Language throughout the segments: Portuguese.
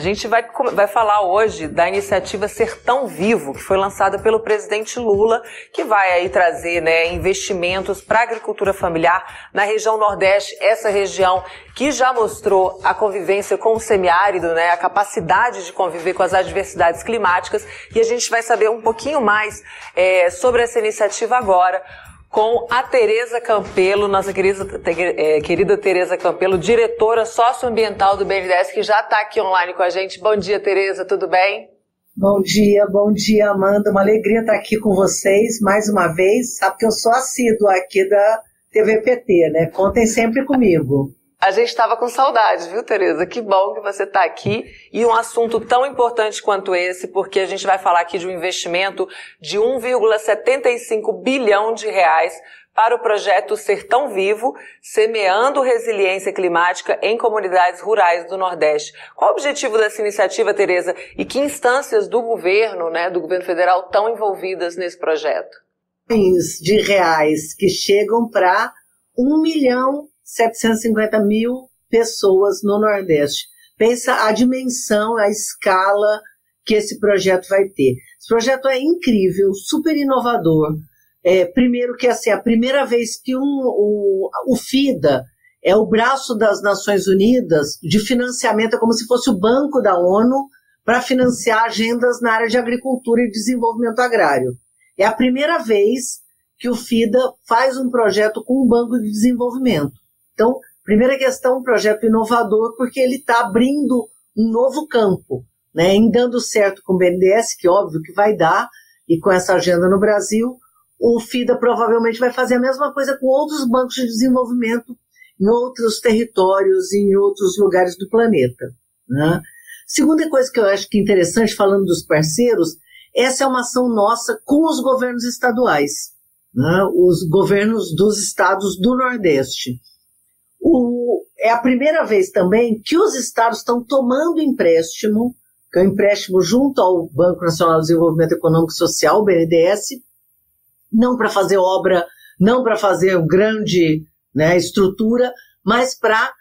A gente vai, vai falar hoje da iniciativa Sertão Vivo, que foi lançada pelo presidente Lula, que vai aí trazer né, investimentos para a agricultura familiar na região Nordeste, essa região que já mostrou a convivência com o semiárido, né, a capacidade de conviver com as adversidades climáticas. E a gente vai saber um pouquinho mais é, sobre essa iniciativa agora com a Tereza Campelo, nossa querida, é, querida Tereza Campelo, diretora socioambiental do BNDES, que já está aqui online com a gente. Bom dia, Tereza, tudo bem? Bom dia, bom dia, Amanda. Uma alegria estar aqui com vocês mais uma vez. Sabe que eu sou assídua aqui da TVPT, né? Contem sempre comigo. A gente estava com saudade, viu, Tereza? Que bom que você está aqui e um assunto tão importante quanto esse, porque a gente vai falar aqui de um investimento de 1,75 bilhão de reais para o projeto Sertão Vivo, semeando resiliência climática em comunidades rurais do Nordeste. Qual o objetivo dessa iniciativa, Tereza? E que instâncias do governo, né, do governo federal, estão envolvidas nesse projeto? De reais que chegam para um milhão 750 mil pessoas no Nordeste. Pensa a dimensão, a escala que esse projeto vai ter. Esse projeto é incrível, super inovador. É, primeiro que assim, a primeira vez que um, um, o FIDA é o braço das Nações Unidas de financiamento, é como se fosse o banco da ONU para financiar agendas na área de agricultura e desenvolvimento agrário. É a primeira vez que o FIDA faz um projeto com um banco de desenvolvimento. Então, primeira questão, um projeto inovador, porque ele está abrindo um novo campo, né? Em dando certo com o BNDES, que óbvio que vai dar, e com essa agenda no Brasil, o FIDA provavelmente vai fazer a mesma coisa com outros bancos de desenvolvimento em outros territórios, em outros lugares do planeta. Né? Segunda coisa que eu acho que é interessante, falando dos parceiros, essa é uma ação nossa com os governos estaduais, né? os governos dos estados do Nordeste. O, é a primeira vez também que os estados estão tomando empréstimo, que é um empréstimo junto ao Banco Nacional de Desenvolvimento Econômico e Social, BNDES, não para fazer obra, não para fazer grande né, estrutura, mas para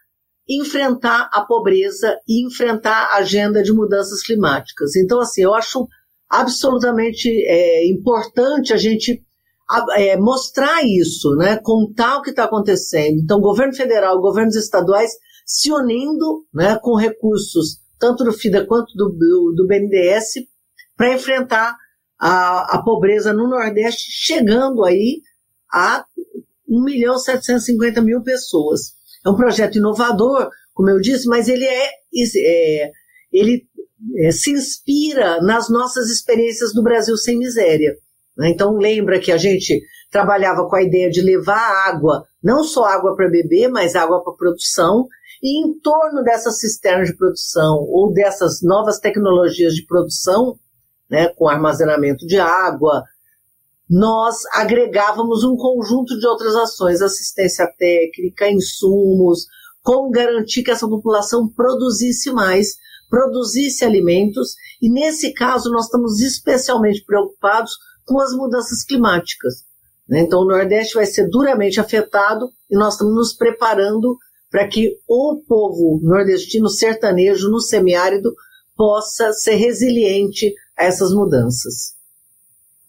enfrentar a pobreza e enfrentar a agenda de mudanças climáticas. Então, assim, eu acho absolutamente é, importante a gente é, mostrar isso, né, contar o que está acontecendo. Então, governo federal, governos estaduais se unindo né, com recursos tanto do FIDA quanto do, do, do BNDES para enfrentar a, a pobreza no Nordeste, chegando aí a 1 milhão 750 mil pessoas. É um projeto inovador, como eu disse, mas ele é, é ele é, se inspira nas nossas experiências do Brasil sem miséria. Né? Então lembra que a gente trabalhava com a ideia de levar água, não só água para beber, mas água para produção, e em torno dessas cisternas de produção ou dessas novas tecnologias de produção, né, com armazenamento de água, nós agregávamos um conjunto de outras ações, assistência técnica, insumos, como garantir que essa população produzisse mais, produzisse alimentos, e nesse caso nós estamos especialmente preocupados com as mudanças climáticas. Né? Então, o Nordeste vai ser duramente afetado e nós estamos nos preparando para que o povo nordestino sertanejo no semiárido possa ser resiliente a essas mudanças.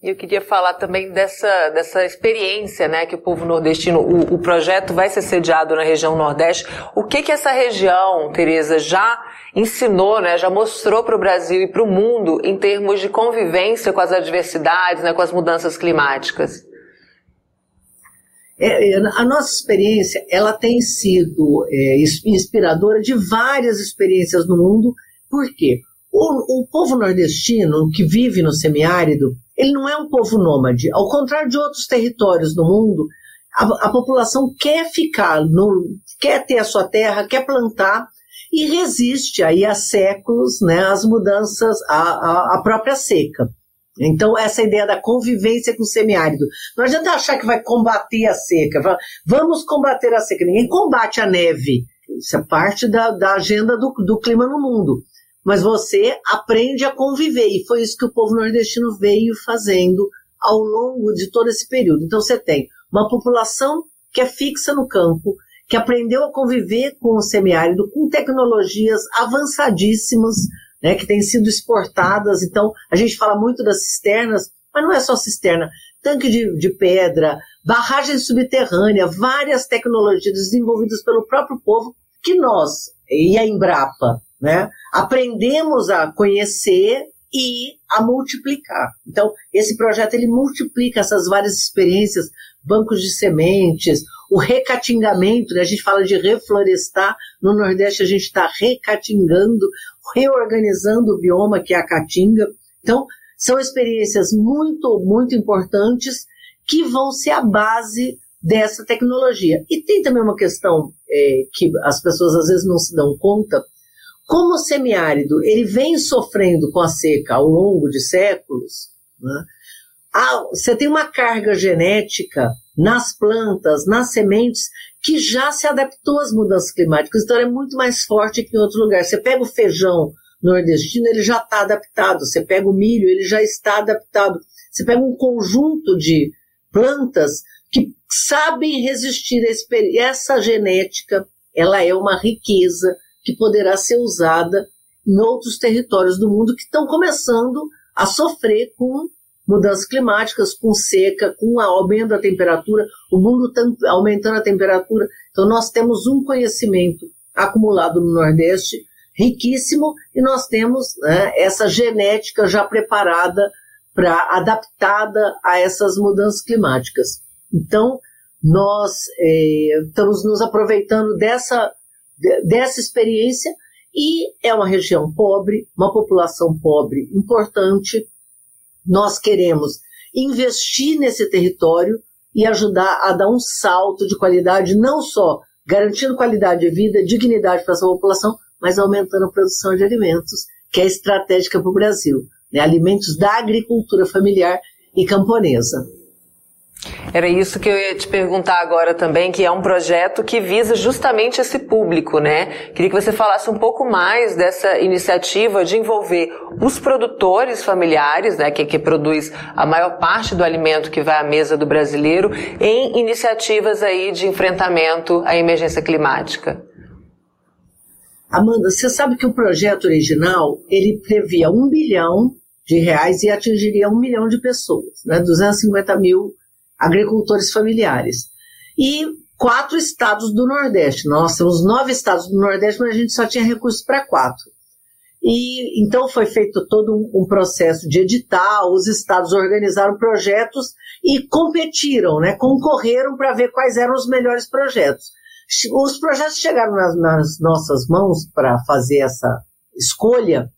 E eu queria falar também dessa, dessa experiência né, que o povo nordestino, o, o projeto vai ser sediado na região Nordeste. O que que essa região, Tereza, já ensinou, né, já mostrou para o Brasil e para o mundo em termos de convivência com as adversidades, né, com as mudanças climáticas? É, é a nossa experiência ela tem sido é, inspiradora de várias experiências no mundo. Por quê? O, o povo nordestino que vive no semiárido, ele não é um povo nômade. Ao contrário de outros territórios do mundo, a, a população quer ficar, no, quer ter a sua terra, quer plantar e resiste aí há séculos né, às mudanças, à, à própria seca. Então, essa ideia da convivência com o semiárido. Não adianta achar que vai combater a seca. Vamos combater a seca. Ninguém combate a neve. Isso é parte da, da agenda do, do clima no mundo mas você aprende a conviver. E foi isso que o povo nordestino veio fazendo ao longo de todo esse período. Então você tem uma população que é fixa no campo, que aprendeu a conviver com o semiárido, com tecnologias avançadíssimas né, que têm sido exportadas. Então, a gente fala muito das cisternas, mas não é só cisterna. Tanque de, de pedra, barragem subterrânea, várias tecnologias desenvolvidas pelo próprio povo que nós e a Embrapa, né, aprendemos a conhecer e a multiplicar. Então, esse projeto ele multiplica essas várias experiências, bancos de sementes, o recatingamento, né? a gente fala de reflorestar, no Nordeste a gente está recatingando, reorganizando o bioma que é a caatinga. Então, são experiências muito, muito importantes que vão ser a base dessa tecnologia. E tem também uma questão é, que as pessoas às vezes não se dão conta, como o semiárido ele vem sofrendo com a seca ao longo de séculos, né, você tem uma carga genética nas plantas, nas sementes, que já se adaptou às mudanças climáticas, então é muito mais forte que em outro lugar. Você pega o feijão nordestino, ele já está adaptado. Você pega o milho, ele já está adaptado. Você pega um conjunto de plantas que sabem resistir a. Essa genética, ela é uma riqueza que poderá ser usada em outros territórios do mundo que estão começando a sofrer com mudanças climáticas, com seca, com aumento da temperatura, o mundo está aumentando a temperatura. Então, nós temos um conhecimento acumulado no Nordeste riquíssimo e nós temos né, essa genética já preparada para adaptada a essas mudanças climáticas. Então, nós é, estamos nos aproveitando dessa dessa experiência e é uma região pobre, uma população pobre importante. Nós queremos investir nesse território e ajudar a dar um salto de qualidade, não só garantindo qualidade de vida, dignidade para essa população, mas aumentando a produção de alimentos, que é estratégica para o Brasil. Né? Alimentos da agricultura familiar e camponesa. Era isso que eu ia te perguntar agora também, que é um projeto que visa justamente esse público, né? Queria que você falasse um pouco mais dessa iniciativa de envolver os produtores familiares, né, que, que produz a maior parte do alimento que vai à mesa do brasileiro, em iniciativas aí de enfrentamento à emergência climática. Amanda, você sabe que o projeto original ele previa um bilhão de reais e atingiria um milhão de pessoas, né? 250 mil agricultores familiares. E quatro estados do Nordeste. Nós temos nove estados do Nordeste, mas a gente só tinha recursos para quatro. E então foi feito todo um, um, processo de edital, os estados organizaram projetos e competiram, né, concorreram para ver quais eram os melhores projetos. Os projetos chegaram nas, nas nossas mãos para fazer essa escolha,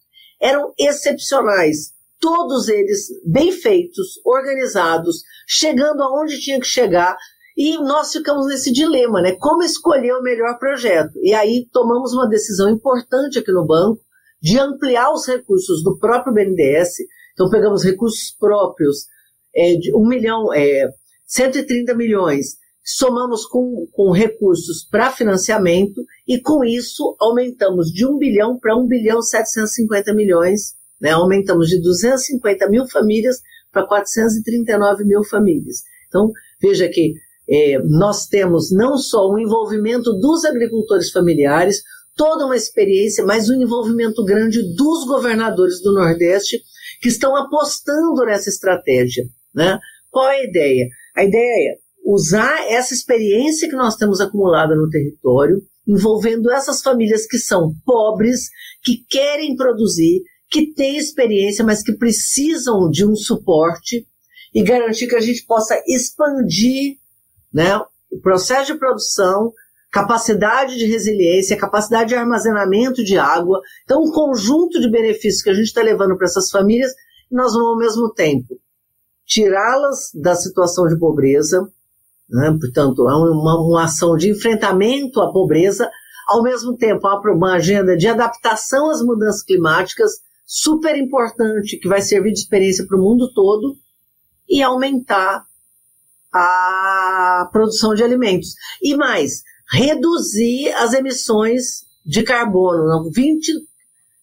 eram excepcionais todos eles bem feitos, organizados, chegando aonde tinha que chegar. E nós ficamos nesse dilema, né? Como escolher o melhor projeto? E aí tomamos uma decisão importante aqui no banco de ampliar os recursos do próprio BNDES. Então pegamos recursos próprios é, de 1 milhão, é, 130 milhões, somamos com, com recursos para financiamento e com isso aumentamos de 1 bilhão para 1 bilhão 750 milhões né? Aumentamos de 250 mil famílias para 439 mil famílias. Então, veja que é, nós temos não só o envolvimento dos agricultores familiares, toda uma experiência, mas um envolvimento grande dos governadores do Nordeste que estão apostando nessa estratégia. Né? Qual é a ideia? A ideia é usar essa experiência que nós temos acumulada no território, envolvendo essas famílias que são pobres, que querem produzir, que têm experiência, mas que precisam de um suporte e garantir que a gente possa expandir né, o processo de produção, capacidade de resiliência, capacidade de armazenamento de água. Então, um conjunto de benefícios que a gente está levando para essas famílias, nós vamos, ao mesmo tempo, tirá-las da situação de pobreza, né, portanto, é uma, uma ação de enfrentamento à pobreza, ao mesmo tempo, uma agenda de adaptação às mudanças climáticas, super importante que vai servir de experiência para o mundo todo e aumentar a produção de alimentos. E mais, reduzir as emissões de carbono. 20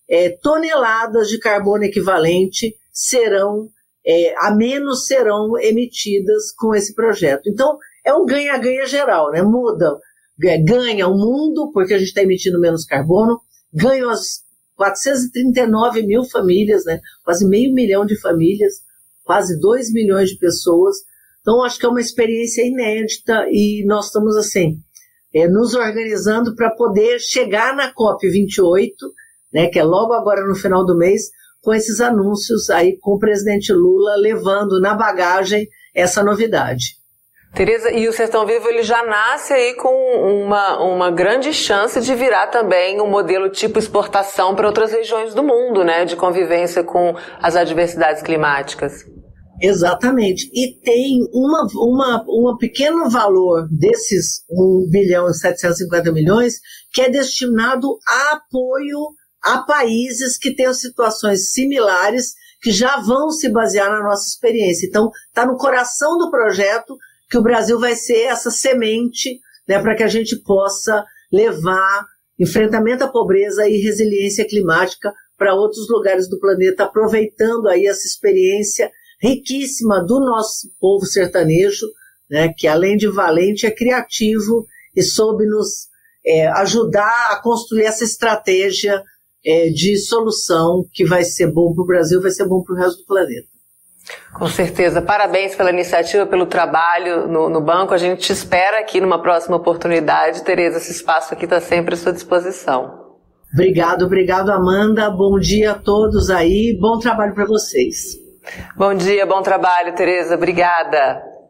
é, toneladas de carbono equivalente serão, é, a menos serão emitidas com esse projeto. Então, é um ganha-ganha geral, né? Muda, ganha o mundo, porque a gente está emitindo menos carbono, ganham as 439 mil famílias, né? quase meio milhão de famílias, quase 2 milhões de pessoas. Então, acho que é uma experiência inédita e nós estamos, assim, é, nos organizando para poder chegar na COP28, né, que é logo agora no final do mês, com esses anúncios aí com o presidente Lula levando na bagagem essa novidade. Tereza, e o Sertão Vivo ele já nasce aí com uma, uma grande chance de virar também um modelo tipo exportação para outras regiões do mundo, né, de convivência com as adversidades climáticas. Exatamente. E tem uma, uma, um pequeno valor desses 1 bilhão e 750 milhões que é destinado a apoio a países que tenham situações similares que já vão se basear na nossa experiência. Então, está no coração do projeto que o Brasil vai ser essa semente né, para que a gente possa levar enfrentamento à pobreza e resiliência climática para outros lugares do planeta, aproveitando aí essa experiência riquíssima do nosso povo sertanejo, né, que além de valente é criativo e soube nos é, ajudar a construir essa estratégia é, de solução que vai ser bom para o Brasil, vai ser bom para o resto do planeta. Com certeza. Parabéns pela iniciativa, pelo trabalho no, no, banco. A gente te espera aqui numa próxima oportunidade. Tereza, esse espaço aqui está sempre à sua disposição. Obrigado, obrigado, Amanda. Bom dia a todos aí. Bom trabalho para vocês. Bom dia, bom trabalho, Tereza. Obrigada.